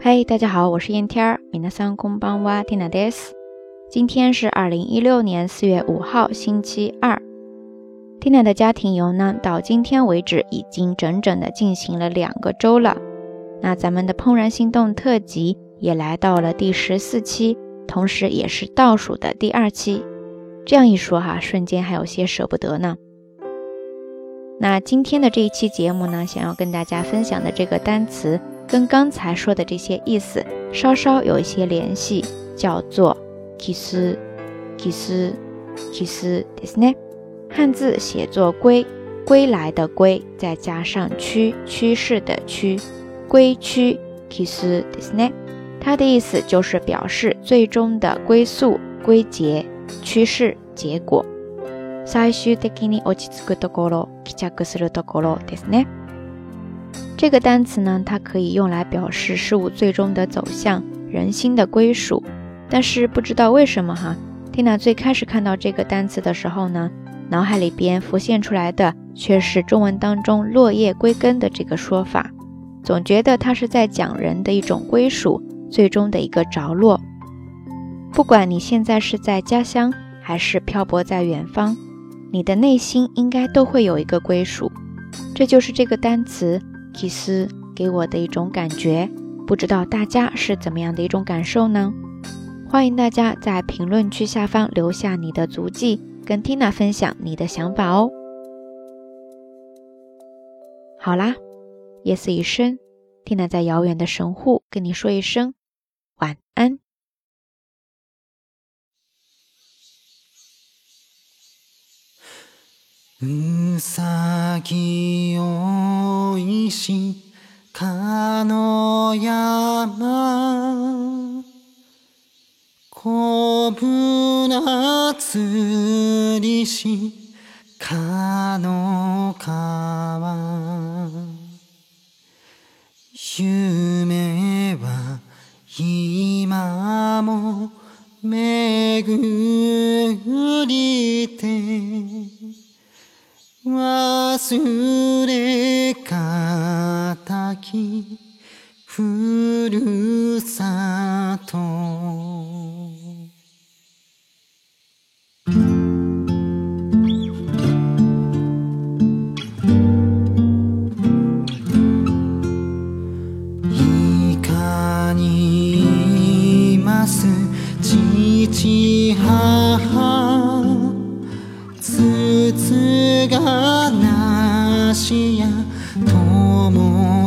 嘿，大家好，我是燕天儿。皆さんこんばんは、ティナです。今天是二零一六年四月五号，星期二。ティナ的家庭游呢，到今天为止已经整整的进行了两个周了。那咱们的怦然心动特辑也来到了第十四期，同时也是倒数的第二期。这样一说哈，瞬间还有些舍不得呢。那今天的这一期节目呢，想要跟大家分享的这个单词。 跟刚才说的这些意思稍稍有一些联系，叫做 kiss，kiss，kiss，ですね。汉字写作“归”，归来的“归”，再加上“趋”，趋势的“趋”，归趋 kiss ですね。它的意思就是表示最终的归宿、归结、趋势、结果。最終的に落ち着くところ、帰着するところですね。 这个单词呢，它可以用来表示事物最终的走向、人心的归属。但是不知道为什么哈，Tina 最开始看到这个单词的时候呢，脑海里边浮现出来的却是中文当中“落叶归根”的这个说法，总觉得它是在讲人的一种归属，最终的一个着落。不管你现在是在家乡，还是漂泊在远方，你的内心应该都会有一个归属。这就是这个单词。kiss 给我的一种感觉，不知道大家是怎么样的一种感受呢？欢迎大家在评论区下方留下你的足迹，跟 Tina 分享你的想法哦。好啦，夜色已深，Tina 在遥远的神户跟你说一声晚安。うさぎお いしかの山。こぶなつりしかの川。夢は今も巡りて。忘れかたきふるさと。いかにいます父母話や友